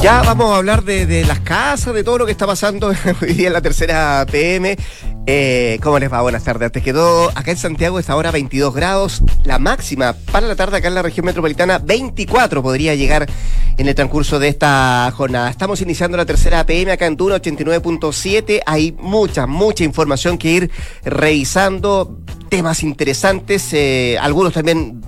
Ya vamos a hablar de, las casas, de todo lo que está pasando hoy día en la tercera PM. Eh, ¿Cómo les va? Buenas tardes. Antes que todo, acá en Santiago está ahora 22 grados. La máxima para la tarde acá en la región metropolitana, 24 podría llegar en el transcurso de esta jornada. Estamos iniciando la tercera PM acá en Tuna 89.7. Hay mucha, mucha información que ir revisando, temas interesantes, eh, algunos también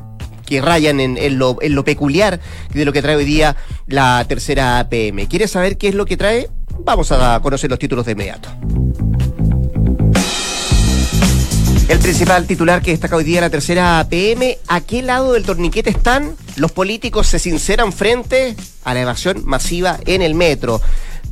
que rayan en, lo, peculiar de lo que trae hoy día la tercera PM. ¿Quieres saber qué es lo que trae? Vamos a conocer los títulos de inmediato. El principal titular que destaca hoy día la tercera PM, ¿a qué lado del torniquete están? Los políticos se sinceran frente a la evasión masiva en el metro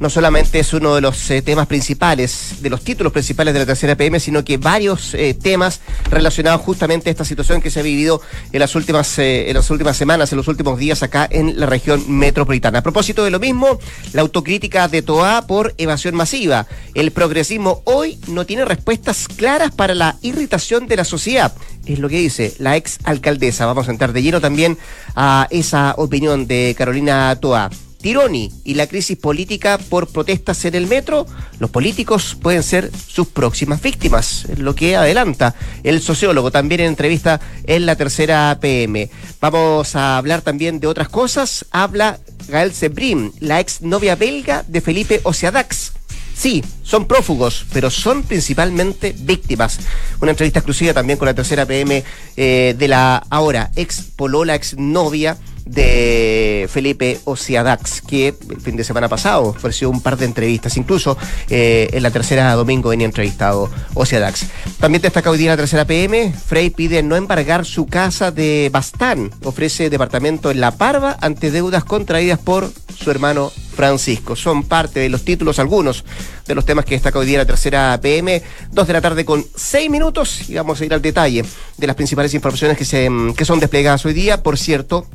no solamente es uno de los eh, temas principales, de los títulos principales de la tercera PM, sino que varios eh, temas relacionados justamente a esta situación que se ha vivido en las últimas, eh, en las últimas semanas, en los últimos días acá en la región metropolitana. A propósito de lo mismo, la autocrítica de Toa por evasión masiva. El progresismo hoy no tiene respuestas claras para la irritación de la sociedad. Es lo que dice la ex alcaldesa. Vamos a entrar de lleno también a esa opinión de Carolina Toa. Tironi y la crisis política por protestas en el metro, los políticos pueden ser sus próximas víctimas, lo que adelanta el sociólogo también en entrevista en la tercera PM. Vamos a hablar también de otras cosas. Habla Gael Sebrim, la ex novia belga de Felipe Ociadax. Sí, son prófugos, pero son principalmente víctimas. Una entrevista exclusiva también con la tercera PM eh, de la ahora ex polola, ex novia de Felipe Ociadax, que el fin de semana pasado ofreció un par de entrevistas, incluso eh, en la tercera domingo venía entrevistado Ociadax. También destaca hoy día la tercera PM, Frey pide no embargar su casa de Bastán, ofrece departamento en La Parva ante deudas contraídas por su hermano Francisco. Son parte de los títulos, algunos de los temas que destaca hoy día la tercera PM, dos de la tarde con seis minutos y vamos a ir al detalle de las principales informaciones que, se, que son desplegadas hoy día. Por cierto,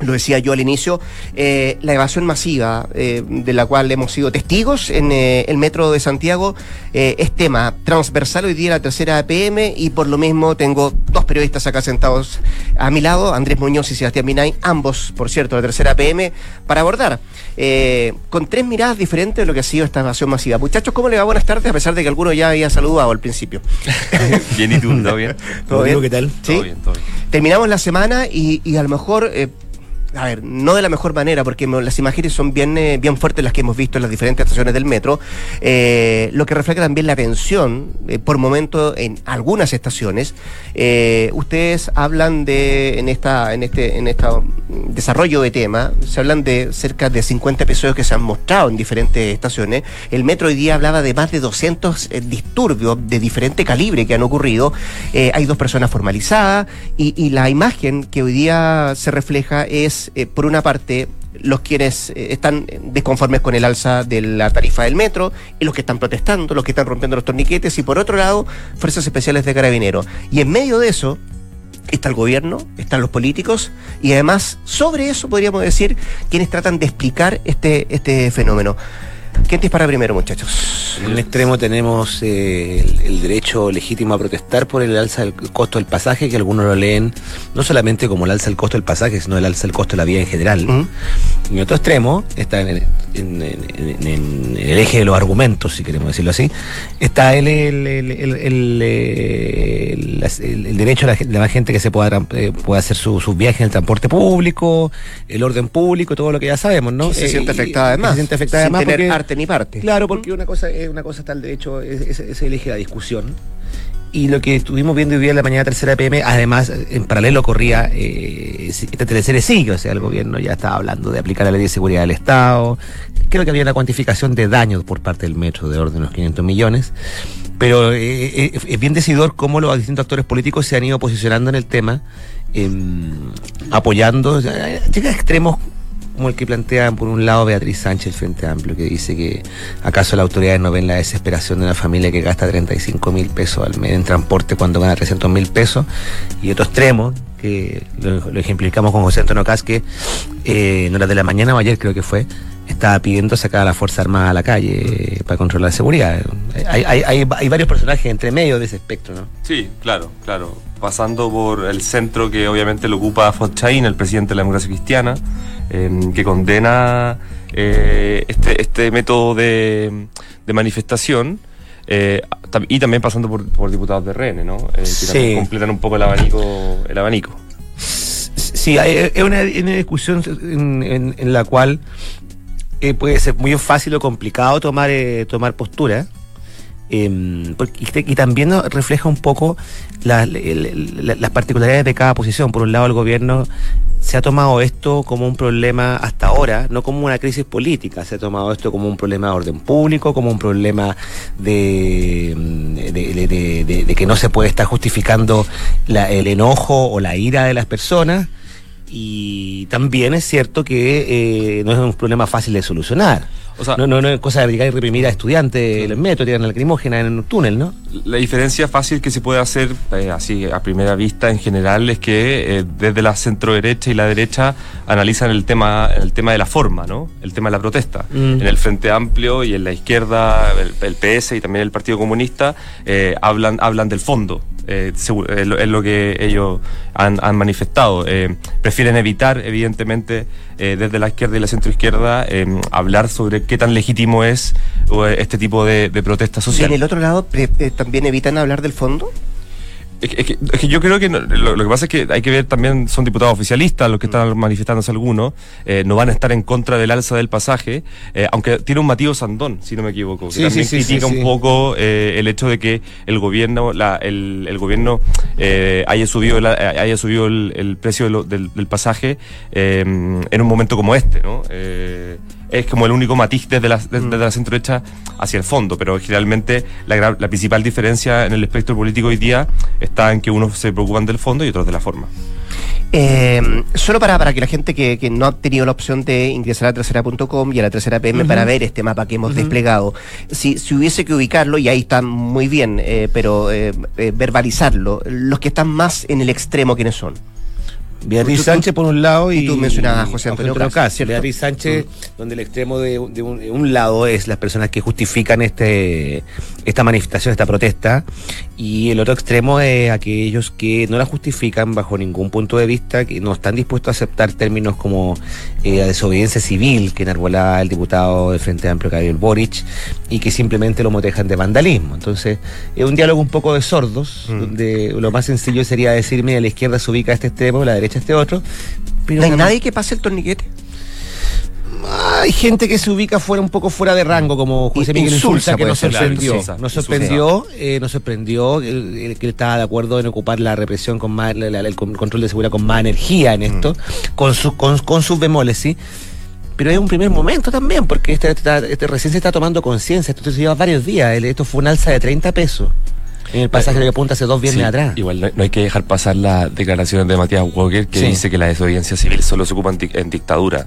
lo decía yo al inicio, eh, la evasión masiva eh, de la cual hemos sido testigos en eh, el metro de Santiago es tema transversal hoy día la tercera PM y por lo mismo tengo dos periodistas acá sentados a mi lado, Andrés Muñoz y Sebastián Minay, ambos, por cierto, la tercera PM, para abordar con tres miradas diferentes de lo que ha sido esta evasión masiva. Muchachos, ¿cómo le va? Buenas tardes, a pesar de que alguno ya había saludado al principio. bien, ¿y tú? ¿Todo bien? ¿Todo bien? ¿Qué tal? ¿Sí? Todo bien, todo bien. Terminamos la semana y, y a lo mejor a ver, no de la mejor manera, porque las imágenes son bien, eh, bien fuertes las que hemos visto en las diferentes estaciones del metro, eh, lo que refleja también la tensión, eh, por momento, en algunas estaciones. ustedes hablan de, en esta, en este, en este desarrollo de tema, se hablan de cerca de 50 episodios que se han mostrado en diferentes estaciones. El metro hoy día hablaba de más de 200 disturbios de diferente calibre que han ocurrido. hay dos personas formalizadas y la imagen que hoy día se refleja es eh, por una parte, los quienes eh, están desconformes con el alza de la tarifa del metro y los que están protestando, los que están rompiendo los torniquetes y por otro lado, fuerzas especiales de carabineros. Y en medio de eso está el gobierno, están los políticos y además sobre eso podríamos decir quienes tratan de explicar este, este fenómeno. ¿Quién dispara primero, muchachos? En un extremo tenemos eh, el, derecho legítimo a protestar por el alza del costo del pasaje, que algunos lo leen no solamente como el alza del costo del pasaje, sino el alza del costo de la vida en general. En otro extremo, está en, el eje de los argumentos, si queremos decirlo así, está el, el, derecho de la, gente que se pueda, eh, pueda hacer sus su viajes en el transporte público, el orden público, todo lo que ya sabemos, ¿no? se siente afectada además. Se siente afectada además ni parte. Claro, porque una cosa, una cosa está el derecho, es, es, el eje de la discusión. Y lo que estuvimos viendo hoy día en la mañana tercera PM, además, en paralelo corría eh, esta tercera sigue, o sea, el gobierno ya estaba hablando de aplicar la ley de seguridad del Estado. Creo que había una cuantificación de daños por parte del metro de orden de unos 500 millones. Pero eh, eh, es bien decidor cómo los distintos actores políticos se han ido posicionando en el tema, em, apoyando, llega a extremos como el que plantea por un lado Beatriz Sánchez el Frente Amplio, que dice que acaso las autoridades no ven la desesperación de una familia que gasta 35 mil pesos al mes en transporte cuando gana 300 mil pesos, y otro extremo, que lo, lo ejemplificamos con José Antonio Casque, eh, en horas de la mañana o ayer creo que fue, estaba pidiendo sacar a la Fuerza Armada a la calle eh, para controlar la seguridad. Hay, hay, hay, hay varios personajes entre medio de ese espectro, ¿no? Sí, claro, claro. Pasando por el centro que obviamente lo ocupa Fonchaín, el presidente de la democracia cristiana, eh, que condena eh, este, este método de, de manifestación. eh, y también pasando por, por diputados de RN, ¿no? Que Sí. completan un poco el abanico. El abanico. Sí, es una, una discusión en, en- en la cual eh, puede ser muy fácil o complicado tomar, eh, tomar postura. em, porque- y, también refleja un poco la- las particularidades de cada posición. Por un lado, el gobierno se ha tomado esto como un problema hasta ahora, no como una crisis política, se ha tomado esto como un problema de orden público, como un problema de, de, de- que no se puede estar justificando el enojo o la ira de las personas. Y también es cierto que eh, no es un problema fácil de solucionar. O sea- no, no, no es cosa de llegar y reprimir a estudiantes en el metro, tiran la lacrimógena en un túnel, ¿no? La diferencia fácil que se puede hacer eh, así a primera vista en general es que eh, desde la centro derecha y la derecha analizan el tema el tema de la forma, ¿no? El tema de la protesta. Mm. En el Frente Amplio y en la izquierda, el, el PS y también el Partido Comunista hablan hablan del fondo. Eh, es, lo, es lo que ellos han, han manifestado. Eh, prefieren evitar, evidentemente, eh, desde la izquierda y la centroizquierda, eh, hablar sobre qué tan legítimo es eh, este tipo de, de protesta Y social. en el otro lado, eh, ¿también evitan hablar del fondo? Es que, es que- es que yo creo que no- lo, lo que pasa es que hay que ver también, son diputados oficialistas los que están manifestándose algunos, eh, no van a estar en contra del alza del pasaje, eh, aunque tiene un Matías Sandón, si no me equivoco, que Sí, también sí, sí, critica un poco eh, el hecho de que el gobierno, la, el, el gobierno haya subido, el, haya subido el, el precio de lo- del, del pasaje en un momento como este, ¿no? Es como el único matiz desde la, desde, Mm. desde la centro derecha hacia el fondo, pero generalmente la, la principal diferencia en el espectro político hoy día está en que unos se preocupan del fondo y otros de la forma. Eh, solo para, para que la gente que, que no ha tenido la opción de ingresar a tercera.com y a la tercera PM para ver este mapa que hemos desplegado, si, si hubiese que ubicarlo, y ahí está muy bien, eh, pero eh, eh, verbalizarlo, los que están más en el extremo, ¿quiénes son? Beatriz Sánchez por un lado y, tú mencionabas a José Antonio. ¿cierto? Beatriz Sánchez, donde el extremo de, de un, de un lado es las personas que justifican este esta manifestación, esta protesta, y el otro extremo es aquellos que no la justifican bajo ningún punto de vista, que no están dispuestos a aceptar términos como eh, la desobediencia civil que enarbolaba el diputado del Frente Amplio Gabriel Boric y que simplemente lo motejan de vandalismo. Entonces, es un diálogo un poco de sordos, Mm. donde lo más sencillo sería decir, mira, la izquierda se ubica a este extremo, la derecha este otro. Pero ¿No hay nadie que pase el torniquete? hay gente que se ubica fuera un poco fuera de rango, como José Miguel Insulza, que nos sorprendió. Nos sorprendió, eh, nos sorprendió que él estaba de acuerdo en ocupar la represión con más, la- la- el con- control de seguridad con más energía en esto, con, su, con, con sus bemoles, sí. Pero es un primer momento también, porque este, este- este recién se está tomando conciencia. Esto se lleva varios días. Esto fue un alza de 30 pesos en el pasaje que apunta hace dos viernes Sí, atrás. Igual no, no hay que dejar pasar las declaraciones de Matías Walker que Sí. dice que la desobediencia civil solo se ocupa en, en dictadura.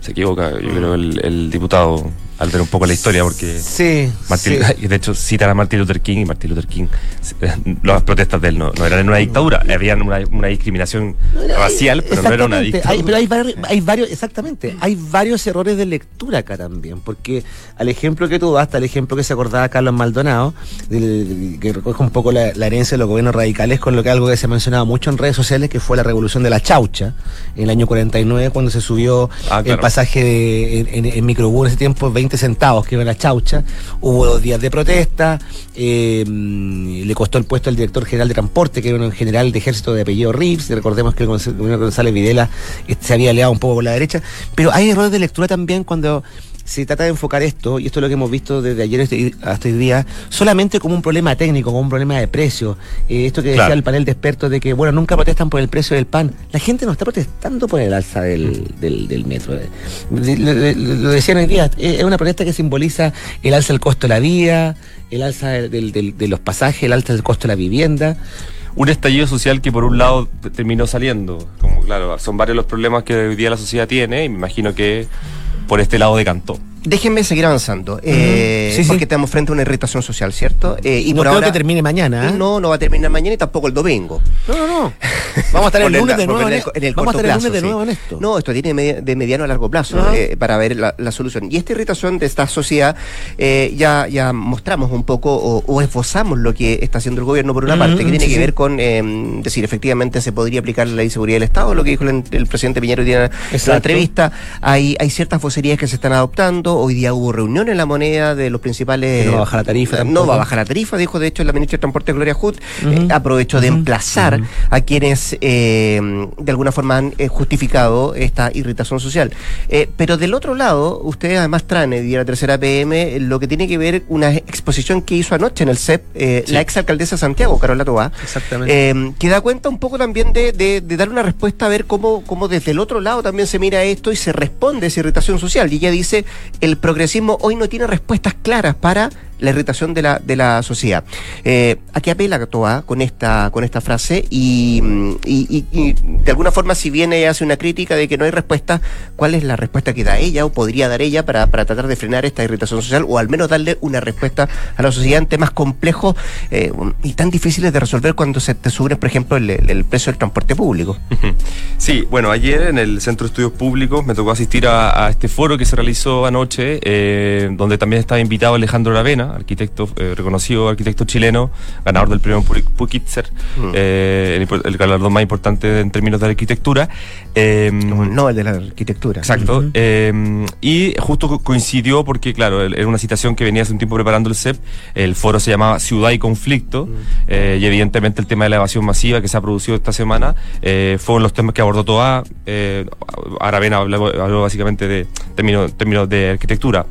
Se equivoca, yo creo, el, el diputado al ver un poco la historia, porque Sí, Martin, sí. de hecho citan a Martin Luther King y Martin Luther King, las protestas de él no, no eran en una dictadura, habían una, una discriminación racial, pero no era una dictadura. Hay, pero hay, vari- hay varios, exactamente, hay varios errores de lectura acá también, porque al ejemplo que tú das, el ejemplo que se acordaba Carlos Maldonado, del- que recoge un poco la, la herencia de los gobiernos radicales con lo que algo que se ha mencionado mucho en redes sociales, que fue la revolución de la chaucha, en el año 49, cuando se subió Ah, el pasaje de, en, en, en microbús en ese tiempo, 20 centavos, que era la chaucha, hubo dos días de protesta, eh, le costó el puesto al director general de transporte, que era un general de ejército de apellido Reeves, recordemos que el González Videla eh, se había aliado un poco con la derecha, pero hay errores de lectura también cuando se trata de enfocar esto, y esto es lo que hemos visto desde ayer hasta hoy día, solamente como un problema técnico, como un problema de precio. Eh, esto que decía el panel de expertos de que, bueno, nunca protestan por el precio del pan. La gente no está protestando por el alza del, del, del metro. Lo, decían hoy día, eh, es una protesta que simboliza el alza del costo de la vida, el alza del- de los pasajes, el alza del costo de la vivienda. un estallido social que por un lado terminó saliendo. Como claro, son varios los problemas que hoy día la sociedad tiene y me imagino que por este lado decantó. Déjenme seguir avanzando, eh, Sí, sí. porque estamos frente a una irritación social, ¿cierto? Eh, y no por creo ahora que termine mañana. ¿eh? no, no va a terminar mañana y tampoco el domingo. no, no, no. Vamos a estar el lunes de nuevo en, el- esto. en el Vamos a estar el plazo, lunes de nuevo en esto. No, esto tiene media- de mediano a largo plazo eh, para ver la, la solución. Y esta irritación de esta sociedad, eh, ya, ya mostramos un poco o, o esbozamos lo que está haciendo el gobierno por una parte, que tiene que ver con eh, decir, efectivamente se podría aplicar la ley de seguridad del Estado, lo que dijo el, el presidente Piñero hoy día en la entrevista. Hay, hay ciertas vocerías que se están adoptando. Hoy día hubo reunión en la moneda de los principales. Que no va a bajar la tarifa No tampoco. va a bajar la tarifa, dijo de hecho la ministra de Transporte Gloria Hood. Eh, aprovechó de emplazar a quienes eh, de alguna forma han eh, justificado esta irritación social. Eh, pero del otro lado, ustedes además traen de la tercera PM lo que tiene que ver una exposición que hizo anoche en el CEP eh, Sí. la exalcaldesa de Santiago, Carola Tobá. Exactamente. Eh, que da cuenta un poco también de, de- de dar una respuesta a ver cómo, cómo desde el otro lado también se mira esto y se responde a esa irritación social. Y ella dice, el progresismo hoy no tiene respuestas claras para la irritación de la, de la sociedad. Eh, ¿A qué apela Toa con esta, con esta frase? Y, y- y- y de alguna forma, si bien ella hace una crítica de que no hay respuesta, ¿cuál es la respuesta que da ella o podría dar ella para, para tratar de frenar esta irritación social o al menos darle una respuesta a la sociedad en temas complejos eh, y tan difíciles de resolver cuando se te sube, por ejemplo, el, el precio del transporte público? Sí, bueno, ayer en el Centro de Estudios Públicos me tocó asistir a, este foro que se realizó anoche, eh, donde también estaba invitado Alejandro Arquitecto, eh, reconocido arquitecto chileno, ganador del premio Pul- Pulitzer, Mm. eh, el, el galardón más importante en términos de arquitectura. Eh, Como el Nobel de la arquitectura. Exacto. Eh, y justo co- coincidió porque, claro, era una citación que venía hace un tiempo preparando el CEP. El foro se llamaba Ciudad y Conflicto. eh, y evidentemente el tema de la evasión masiva que se ha producido esta semana eh, fueron los temas que abordó Toa. Eh, Aravena habló, habló básicamente de términos, términos de arquitectura.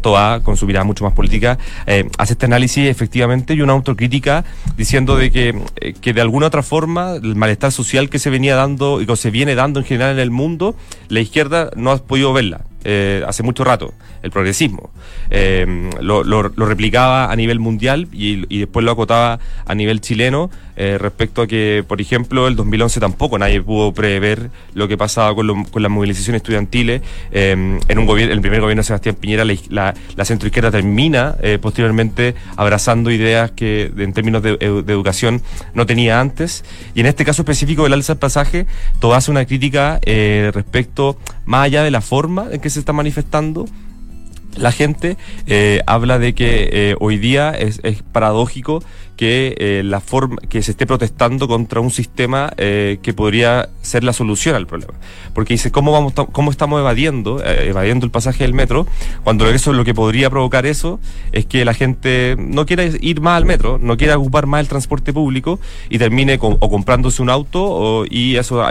Toa, con su mirada mucho más política, eh, hace este análisis efectivamente y una autocrítica diciendo de que, eh, que de alguna otra forma el malestar social que se venía dando y que se viene dando en general en el mundo, la izquierda no ha podido verla. eh, hace mucho rato, el progresismo. Lo, replicaba a nivel mundial y después lo acotaba a nivel chileno eh, respecto a que, por ejemplo, el 2011 tampoco nadie pudo prever lo que pasaba con, las movilizaciones estudiantiles. Eh, en el primer gobierno de Sebastián Piñera, la, la, la centroizquierda termina eh, posteriormente abrazando ideas que en términos de, de educación no tenía antes. Y en este caso específico del alza del pasaje, todo hace una crítica eh, respecto, más allá de la forma en que se está manifestando, la gente habla de que hoy día es paradójico que eh, la forma que se esté protestando contra un sistema eh, que podría ser la solución al problema. Porque dice cómo vamos cómo estamos evadiendo eh, evadiendo el pasaje del metro cuando eso lo que podría provocar eso es que la gente no quiera ir más al metro no quiera ocupar más el transporte público y termine o comprándose un auto y eso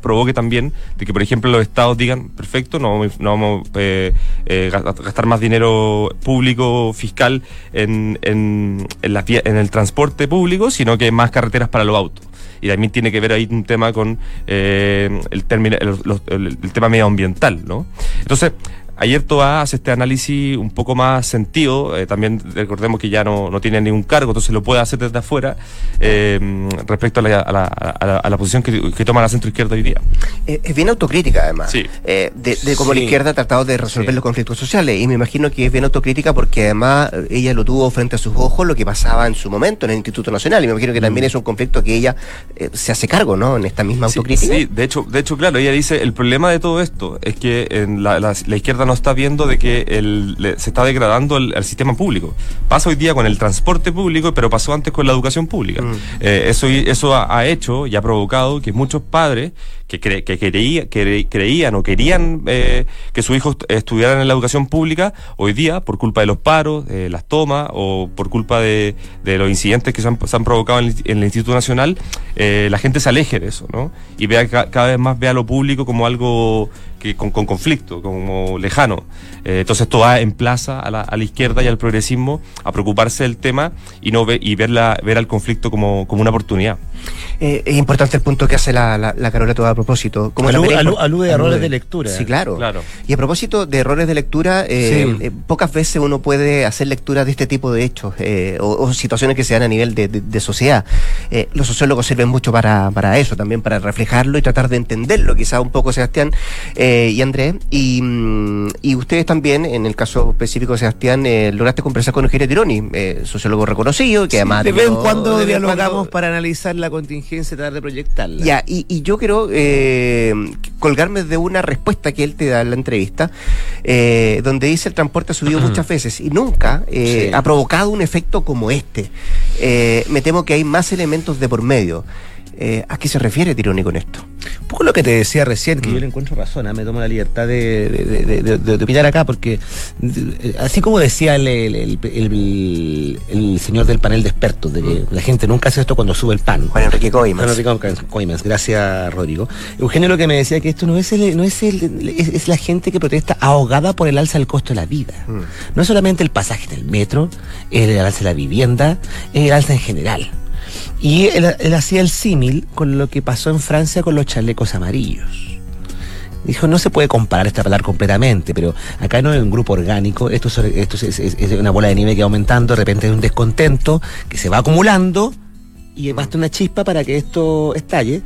provoque también de que por ejemplo los estados digan perfecto no vamos, ga- gastar más dinero público fiscal en, en, en el transporte público sino que más carreteras para los autos y también tiene que ver ahí un tema con eh, el, término, el, el- el tema medioambiental, ¿no? Entonces, ayer Toa hace este análisis un poco más sentido, eh, también recordemos que ya no, no tiene ningún cargo, entonces lo puede hacer desde afuera eh, respecto a la, a la, a la- a la posición que, que toma la centroizquierda hoy día. Eh, es bien autocrítica además Sí. eh, de, de cómo la izquierda ha tratado de resolver Sí. los conflictos sociales y me imagino que es bien autocrítica porque además ella lo tuvo frente a sus ojos lo que pasaba en su momento en el Instituto Nacional y me imagino que también es un conflicto que ella eh, se hace cargo ¿no? en esta misma Sí, autocrítica Sí, de hecho, de hecho, claro, ella dice, el problema de todo esto es que en la, la- la izquierda no está viendo de que el- le- se está degradando el, el sistema público. Pasa hoy día con el transporte público, pero pasó antes con la educación pública. Mm. Eh, eso eso ha, ha hecho y ha provocado que muchos padres que, cre- que creía- que creían o querían eh, que sus hijos estudiaran en la educación pública, hoy día, por culpa de los paros, de las tomas o por culpa de, de los incidentes que se han, se han provocado en el, en el Instituto Nacional, eh, la gente se aleje de eso, ¿no? Y vea ca- cada vez más vea lo público como algo que con, con conflicto, como lejano. Eh, entonces esto va en plaza a la, a la izquierda y al progresismo a preocuparse del tema y no ve, y ver, la, ver al conflicto como, como una oportunidad. Eh, es importante el punto que hace la, la, la Carola todo a propósito. Como Alu- también es alu- impor- alude a errores de lectura. Sí, claro. Claro. Y a propósito de errores de lectura, eh, Sí. eh, pocas veces uno puede hacer lectura de este tipo de hechos eh, o, o situaciones que se dan a nivel de, de- de sociedad. Eh, los sociólogos sirven mucho para, para eso, también para reflejarlo y tratar de entenderlo, quizá un poco Sebastián eh, y Andrés. Y, mm, y ustedes también, en el caso específico de Sebastián, eh, lograste conversar con Eugenio Tironi, eh, sociólogo reconocido, que además... de vez en cuando de dialogamos cuando- para analizar la contingencia y tratar de proyectarla. ya, y, y yo quiero eh, colgarme de una respuesta que él te da en la entrevista, eh, donde dice el transporte ha subido muchas veces y nunca eh, Sí. ha provocado un efecto como este. Eh, me temo que hay más elementos de por medio. Eh, ¿A qué se refiere Tironi con esto? Un poco lo que te decía recién, que yo le encuentro razón, ¿ah? me tomo la libertad de, de, opinar acá, porque eh, así como decía el, el- el- el- el señor del panel de expertos, de que la gente nunca hace esto cuando sube el pan. Juan Enrique Coimas. Bueno, Ricardo Coimans, gracias Rodrigo. Eugenio lo que me decía que esto no es el- no es, el- es, es la gente que protesta ahogada por el alza del costo de la vida. No es solamente el pasaje en el metro, el alza de la vivienda, es el alza en general. Y él, hacía el símil con lo que pasó en Francia con los chalecos amarillos. Dijo, no se puede comparar esta palabra completamente, pero acá no es un grupo orgánico, esto, es, esto es, es- es una bola de nieve que va aumentando, de repente hay un descontento que se va acumulando y basta una chispa para que esto estalle.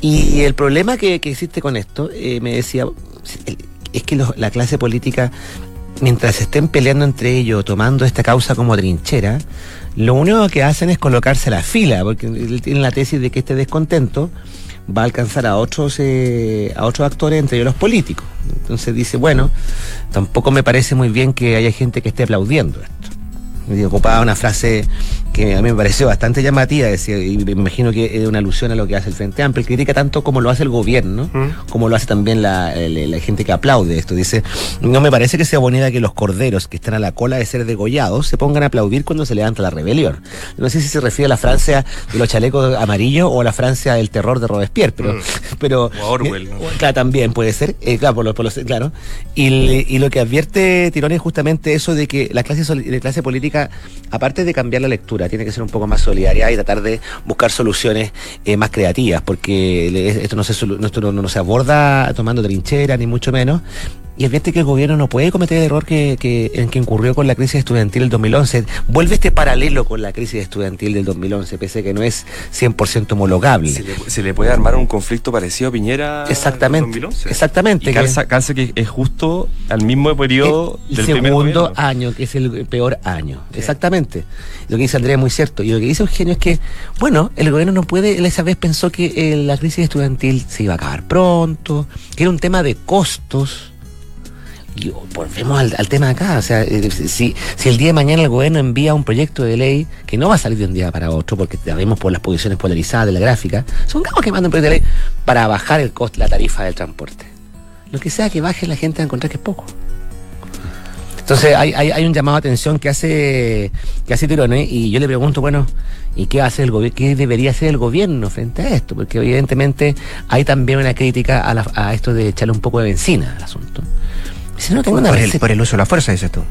Y el problema que, existe con esto, eh, me decía, es que la clase política, mientras estén peleando entre ellos, tomando esta causa como trinchera, lo único que hacen es colocarse a la fila, porque él tiene la tesis de que este descontento va a alcanzar a otros eh, a otros actores, entre ellos los políticos. Entonces dice, bueno, tampoco me parece muy bien que haya gente que esté aplaudiendo esto. Y ocupaba una frase que a mí me pareció bastante llamativa, decía, y me imagino que es una alusión a lo que hace el Frente Amplio, critica tanto como lo hace el gobierno, como lo hace también la, el- la gente que aplaude esto. Dice, no me parece que sea bonita que los corderos que están a la cola de ser degollados se pongan a aplaudir cuando se levanta la rebelión. No sé si se refiere a la Francia de los chalecos amarillos o a la Francia del terror de Robespierre, pero... pero O Orwell, ¿no? Claro, también puede ser, eh, claro, por los, por los- claro. Y, y lo que advierte Tirón es justamente eso de que la clase, la clase política, aparte de cambiar la lectura, tiene que ser un poco más solidaria y tratar de buscar soluciones eh, más creativas, porque esto, no se, no, se aborda tomando trinchera, ni mucho menos. Y advierte que el gobierno no puede cometer el error que, que- en que incurrió con la crisis estudiantil del 2011. Vuelve este paralelo con la crisis estudiantil del 2011, pese a que no es 100% homologable. Se le, se le puede armar un conflicto parecido a Piñera Exactamente, en 2011. exactamente, Y que- calza, calza que es justo al mismo periodo el del segundo año, que es el peor año. Exactamente. Lo que dice Andrea es muy cierto. Y lo que dice Eugenio es que, bueno, el gobierno no puede, él esa vez pensó que eh, la crisis estudiantil se iba a acabar pronto, que era un tema de costos. Y volvemos al, tema acá. O sea, eh, si, si el día de mañana el gobierno envía un proyecto de ley que no va a salir de un día para otro, porque sabemos por las posiciones polarizadas de la gráfica, son que mandan un proyecto de ley para bajar el costo, la tarifa del transporte. Lo que sea que baje, la gente va a encontrar que es poco. Entonces hay, hay, un llamado a atención que hace que hace Tirone y yo le pregunto, bueno, ¿y qué hace el? ¿Qué debería hacer el gobierno frente a esto? Porque evidentemente hay también una crítica a, la- a esto de echarle un poco de benzina al asunto. No tengo Por el, receta- por el uso de la fuerza, dices tú.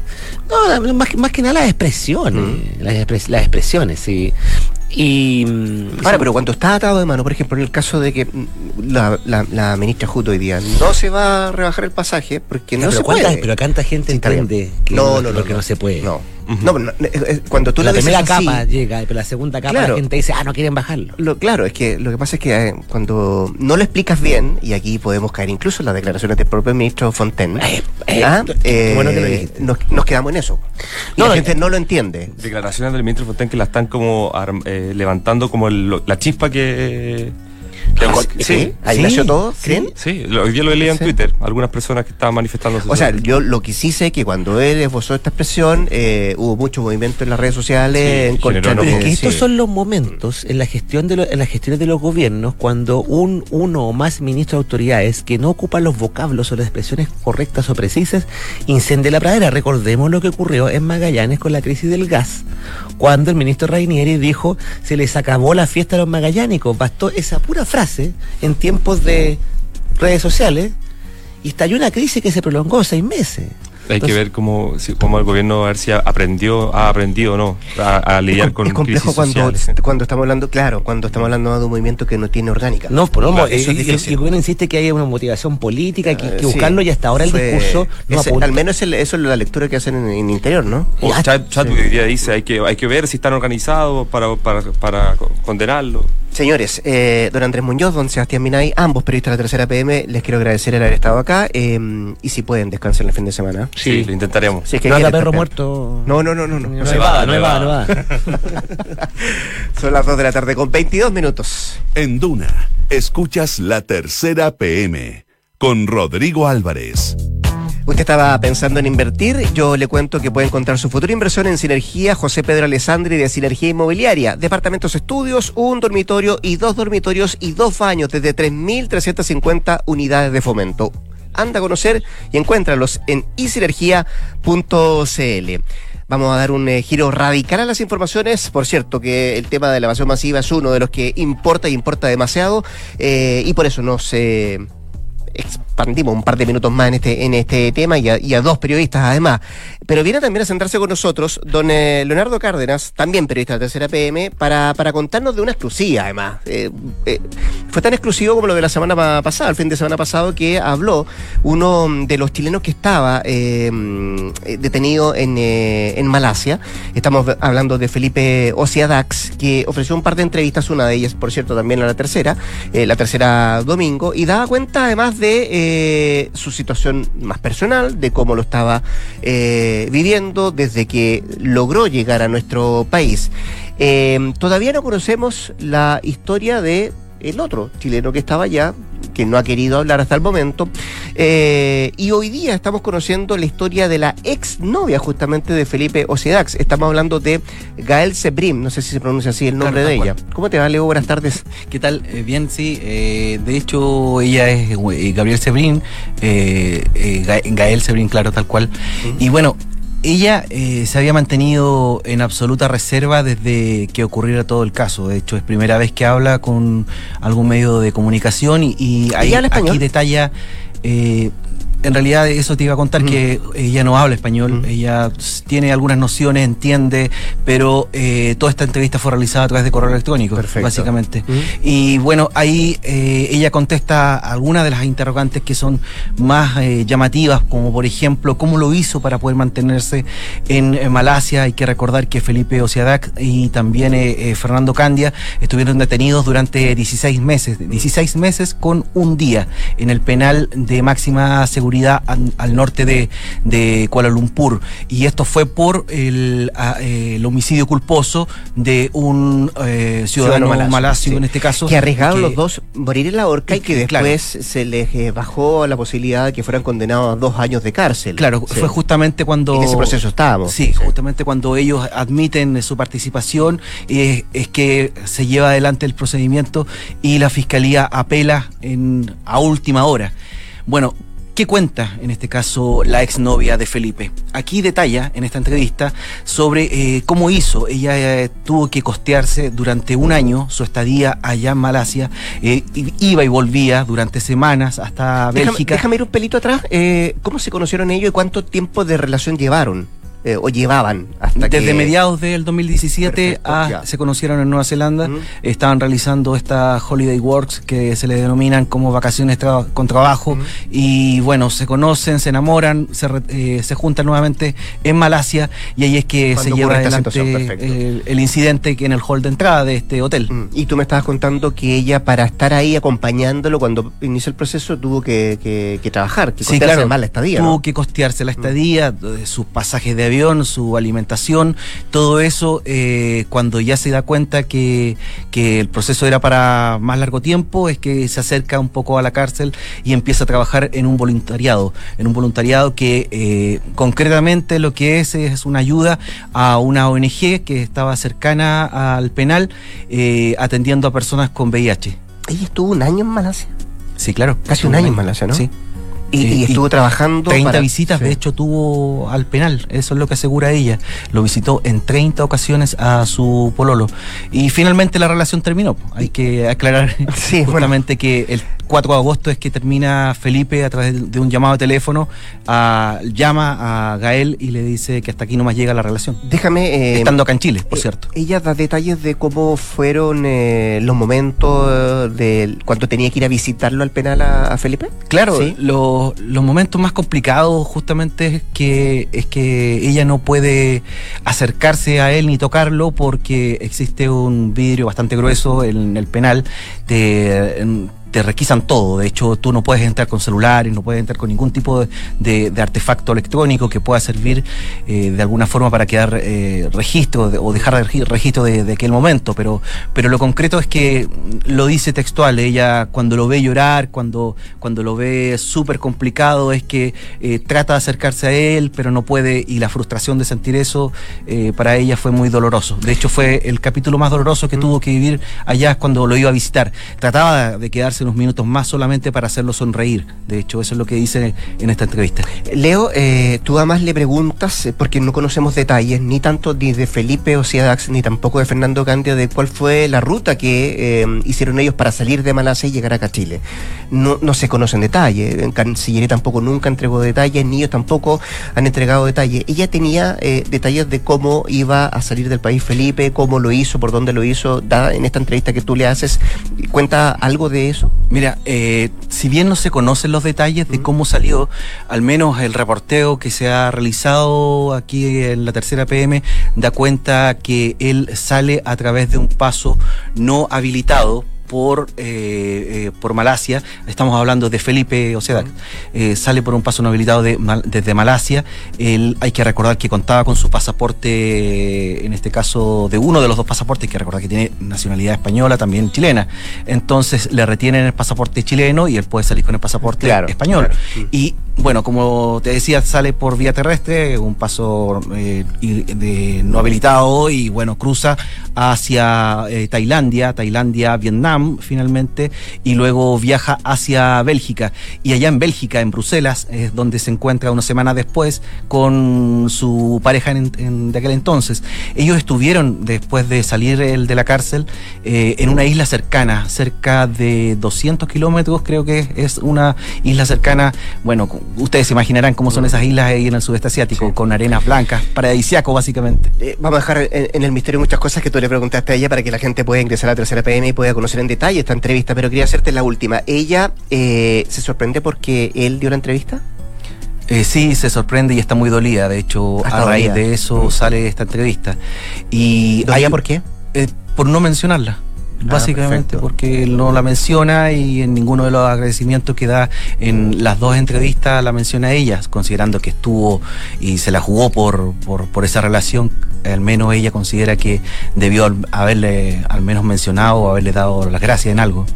no, más, que- más que nada las expresiones, las, expres- las expresiones, sí. Y mm, Ahora, pero cuando está atado de mano, por ejemplo, en el caso de que mm, la, la, la ministra Juto hoy día no se va a rebajar el pasaje porque no pero se puede. pero cuánta gente entiende que no, no, no, no, que no se puede. No, no, no, eh, eh, cuando tú la primera así, capa llega, pero la segunda capa Claro. la gente dice, ah, no quieren bajarlo. Lo, claro, es que lo que pasa es que eh, cuando no lo explicas bien, y aquí podemos caer incluso en las declaraciones del propio ministro Fontaine, ¿ah? Eh, bueno que lo dijiste. nos, nos quedamos en eso. Y No, la eh, gente no lo entiende. Declaraciones del ministro Fontaine que la están como eh, levantando como el- la chispa que... que- Sí, sí, ahí sí, nació todo, sí. ¿creen? sí, lo- hoy día lo leí en. Twitter, algunas personas que estaban manifestándose. O sea, sobre- yo lo que sí sé es que cuando él esbozó esta expresión, eh, hubo mucho movimiento en las redes sociales Sí, en contra generó de Pero es que estos sí. son los momentos en la gestión de lo- en las gestiones de los gobiernos cuando un uno o más ministros de autoridades que no ocupan los vocablos o las expresiones correctas o precisas incendia la pradera. Recordemos lo que ocurrió en Magallanes con la crisis del gas, cuando el ministro Rainieri dijo se les acabó la fiesta a los magallánicos. Bastó esa pura frase en tiempos de redes sociales y estalló una crisis que se prolongó seis meses. Hay que ver cómo, si, cómo el gobierno a ver si aprendió, ha aprendido o no a, lidiar es, con Es complejo cuando, cuando estamos hablando, claro, cuando estamos hablando de un movimiento que no tiene orgánica. No, por no, eso es difícil. Y el gobierno insiste que hay una motivación política, que hay que buscarlo y hasta ahora el discurso no ese, Al menos el, eso es la lectura que hacen en, el interior, ¿no? O Chat, Chat sí. hoy día dice hay que, hay que ver si están organizados para, para, para condenarlo. Señores, eh, don Andrés Muñoz, don Sebastián Minay, ambos periodistas de la tercera PM, les quiero agradecer el haber estado acá eh, y si pueden descansar el fin de semana. Sí, sí lo intentaremos. Si es que no perro muerto. No, no, no, no. No, no, no va, no va, no va. Son las 2 de la tarde con 22 minutos. En Duna, escuchas la tercera PM con Rodrigo Álvarez. Usted estaba pensando en invertir, yo le cuento que puede encontrar su futura inversión en Sinergia José Pedro Alessandri de Sinergia Inmobiliaria. Departamentos estudios, un dormitorio y dos dormitorios y dos baños desde 3.350 unidades de fomento. Anda a conocer y encuéntralos en isinergia.cl. Vamos a dar un eh, giro radical a las informaciones. Por cierto, que el tema de la evasión masiva es uno de los que importa y importa demasiado. Eh, y por eso nos eh, expandimos un par de minutos más en este, en este tema y a, y a dos periodistas además. Pero viene también a sentarse con nosotros don eh, Leonardo Cárdenas, también periodista de Tercera PM, para, para contarnos de una exclusiva además. Eh, eh, fue tan exclusivo como lo de la semana pasada, el fin de semana pasado, que habló uno de los chilenos que estaba detenido en, en Malasia. Estamos hablando de Felipe Ociadax, que ofreció un par de entrevistas, una de ellas, por cierto, también a la tercera, la tercera domingo, y daba cuenta además de su situación más personal, de cómo lo estaba eh, viviendo desde que logró llegar a nuestro país. Eh, todavía no conocemos la historia de el otro chileno que estaba allá, que no ha querido hablar hasta el momento. Eh, y hoy día estamos conociendo la historia de la ex novia justamente de Felipe Ocedax. Estamos hablando de Gael Sebrim, no sé si se pronuncia así el nombre claro, de ella. ¿Cómo te va, Leo? Buenas tardes. ¿Qué tal? Eh, bien, sí. Eh, de hecho, ella es Gabriel Sebrim, Gael Sebrim, claro, tal cual. Uh -huh. Y bueno, ella eh, se había mantenido en absoluta reserva desde que ocurriera todo el caso. De hecho, es primera vez que habla con algún medio de comunicación y, y ahí, aquí detalla. Eh, en realidad eso te iba a contar mm. que ella no habla español, mm. ella tiene algunas nociones, entiende, pero eh, toda esta entrevista fue realizada a través de correo electrónico, Perfecto. básicamente. Mm. Y bueno, ahí eh, ella contesta algunas de las interrogantes que son más eh, llamativas, como por ejemplo, cómo lo hizo para poder mantenerse en, en Malasia. Hay que recordar que Felipe Ociadac y también eh, Fernando Candia estuvieron detenidos durante 16 meses, 16 meses con un día en el penal de máxima seguridad al, al norte de, de, Kuala Lumpur. Y esto fue por el, el homicidio culposo de un eh, ciudadano, ciudadano malasio, sí. en este caso. Que arriesgaron que, los dos morir en la horca y que, después claro. se les eh, bajó la posibilidad de que fueran condenados a dos años de cárcel. Claro, sí. fue justamente cuando. En ese proceso estábamos. Sí, sí. justamente cuando ellos admiten su participación, eh, es que se lleva adelante el procedimiento y la fiscalía apela en, a última hora. Bueno, ¿Qué cuenta en este caso la exnovia de Felipe? Aquí detalla en esta entrevista sobre eh, cómo hizo. Ella eh, tuvo que costearse durante un año su estadía allá en Malasia. Eh, iba y volvía durante semanas hasta déjame, Bélgica. Déjame ir un pelito atrás. ¿Cómo se conocieron ellos y cuánto tiempo de relación llevaron? Eh, o llevaban hasta desde que... mediados del 2017 Perfecto, a, se conocieron en Nueva Zelanda estaban realizando esta holiday works que se le denominan como vacaciones tra con trabajo. Y bueno se conocen se enamoran se, eh, se juntan nuevamente en Malasia y ahí es que se lleva adelante el, el, incidente que en el hall de entrada de este hotel. Y tú me estabas contando que ella para estar ahí acompañándolo cuando inició el proceso tuvo que, que, que trabajar que sí, claro, más la estadía tuvo ¿no? que costearse la estadía sus pasajes de avión, su alimentación, todo eso, eh, cuando ya se da cuenta que, que, el proceso era para más largo tiempo, es que se acerca un poco a la cárcel y empieza a trabajar en un voluntariado, en un voluntariado que eh, concretamente lo que es es una ayuda a una ONG que estaba cercana al penal, eh, atendiendo a personas con VIH. ¿Ella estuvo un año en Malasia? Sí, claro. Casi un año en Malasia, ¿no? Sí. Y, y, estuvo trabajando. 30 para... visitas, sí. de hecho, tuvo al penal. Eso es lo que asegura ella. Lo visitó en 30 ocasiones a su pololo. Y finalmente la relación terminó. Hay que aclarar sí, justamente bueno. que el, 4 de agosto es que termina Felipe a través de un llamado de teléfono, a, llama a Gael y le dice que hasta aquí nomás llega la relación. Déjame... Eh, Estando acá en Chile, por eh, cierto. Ella da detalles de cómo fueron eh, los momentos de cuando tenía que ir a visitarlo al penal a, Felipe. Claro, los, los momentos más complicados justamente es que, es que ella no puede acercarse a él ni tocarlo porque existe un vidrio bastante grueso en el penal de te requisan todo. De hecho, tú no puedes entrar con celulares, no puedes entrar con ningún tipo de, artefacto electrónico que pueda servir eh, de alguna forma para quedar eh, registro o dejar registro de, aquel momento. Pero, pero lo concreto es que lo dice textual. Ella cuando lo ve llorar, cuando, cuando lo ve súper complicado, es que eh, trata de acercarse a él, pero no puede. Y la frustración de sentir eso para ella fue muy doloroso. De hecho, fue el capítulo más doloroso que mm. tuvo que vivir allá cuando lo iba a visitar. Trataba de quedarse unos minutos más solamente para hacerlo sonreír. De hecho, eso es lo que dice en esta entrevista. Leo, eh, tú además le preguntas, eh, porque no conocemos detalles, ni tanto ni de Felipe Ociadax, ni tampoco de Fernando Candia, de cuál fue la ruta que eh, hicieron ellos para salir de Malasia y llegar a Chile. No, se conocen detalles. En Cancillería tampoco nunca entregó detalles, ni ellos tampoco han entregado detalles. Ella tenía detalles de cómo iba a salir del país Felipe, cómo lo hizo, por dónde lo hizo. Da en esta entrevista que tú le haces, ¿cuenta algo de eso? Mira, eh, si bien no se conocen los detalles de cómo salió, al menos el reporteo que se ha realizado aquí en la tercera PM da cuenta que él sale a través de un paso no habilitado por, eh, eh, por Malasia, estamos hablando de Felipe Ocedac, eh, sale por un paso no habilitado de, desde Malasia, él, hay que recordar que contaba con su pasaporte, en este caso de uno de los dos pasaportes, hay que recordar que tiene nacionalidad española, también chilena, entonces le retienen el pasaporte chileno y él puede salir con el pasaporte español. Y bueno, como te decía, sale por vía terrestre, un paso de, no habilitado y bueno, cruza hacia Tailandia, Tailandia, Vietnam, finalmente y luego viaja hacia Bélgica. Y allá en Bélgica, en Bruselas, es donde se encuentra una semana después con su pareja de aquel entonces. Ellos estuvieron, después de salir el de la cárcel, eh, en una isla cercana, cerca de 200 kilómetros, creo que es una isla cercana. Bueno, ustedes se imaginarán cómo son esas islas ahí en el sudeste asiático, con arenas blancas, paradisiaco básicamente. Eh, vamos a dejar en, el misterio muchas cosas que tú le preguntaste a ella para que la gente pueda ingresar a la tercera PM y pueda conocer en detalle esta entrevista, pero quería hacerte la última. ¿Ella eh, se sorprende porque él dio la entrevista? Eh, sí, se sorprende y está muy dolida. De hecho, a raíz de eso sale esta entrevista. Y ¿Dolía por qué? Eh, por no mencionarla. Ah, básicamente porque no la menciona y en ninguno de los agradecimientos que da en las dos entrevistas la menciona a ella, considerando que estuvo y se la jugó por, por, por esa relación, al menos ella considera que debió haberle al menos mencionado o haberle dado las gracias en algo.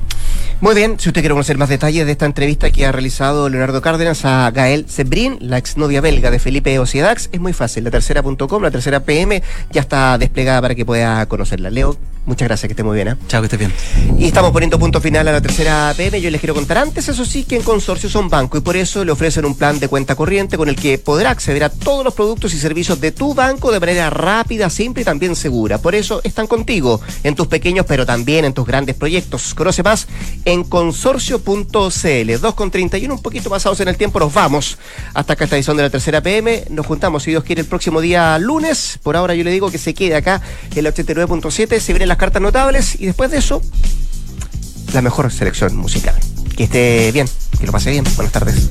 Muy bien, si usted quiere conocer más detalles de esta entrevista que ha realizado Leonardo Cárdenas a Gael Sebrin, la exnovia belga de Felipe Ociedax, es muy fácil. La tercera.com, la tercera PM, ya está desplegada para que pueda conocerla. Leo, muchas gracias, que esté muy bien. ¿eh? Chao, que esté bien. Y estamos poniendo punto final a la tercera PM. Yo les quiero contar antes, eso sí, que en Consorcio son banco y por eso le ofrecen un plan de cuenta corriente con el que podrá acceder a todos los productos y servicios de tu banco de manera rápida, simple y también segura. Por eso están contigo en tus pequeños, pero también en tus grandes proyectos. Conoce más en consorcio.cl. 2.31, un poquito pasados en el tiempo, nos vamos hasta acá esta edición de la tercera PM. Nos juntamos, si Dios quiere, el próximo día lunes. Por ahora yo le digo que se quede acá en la 89.7, se vienen cartas notables y después de eso, la mejor selección musical. Que esté bien, que lo pase bien. Buenas tardes.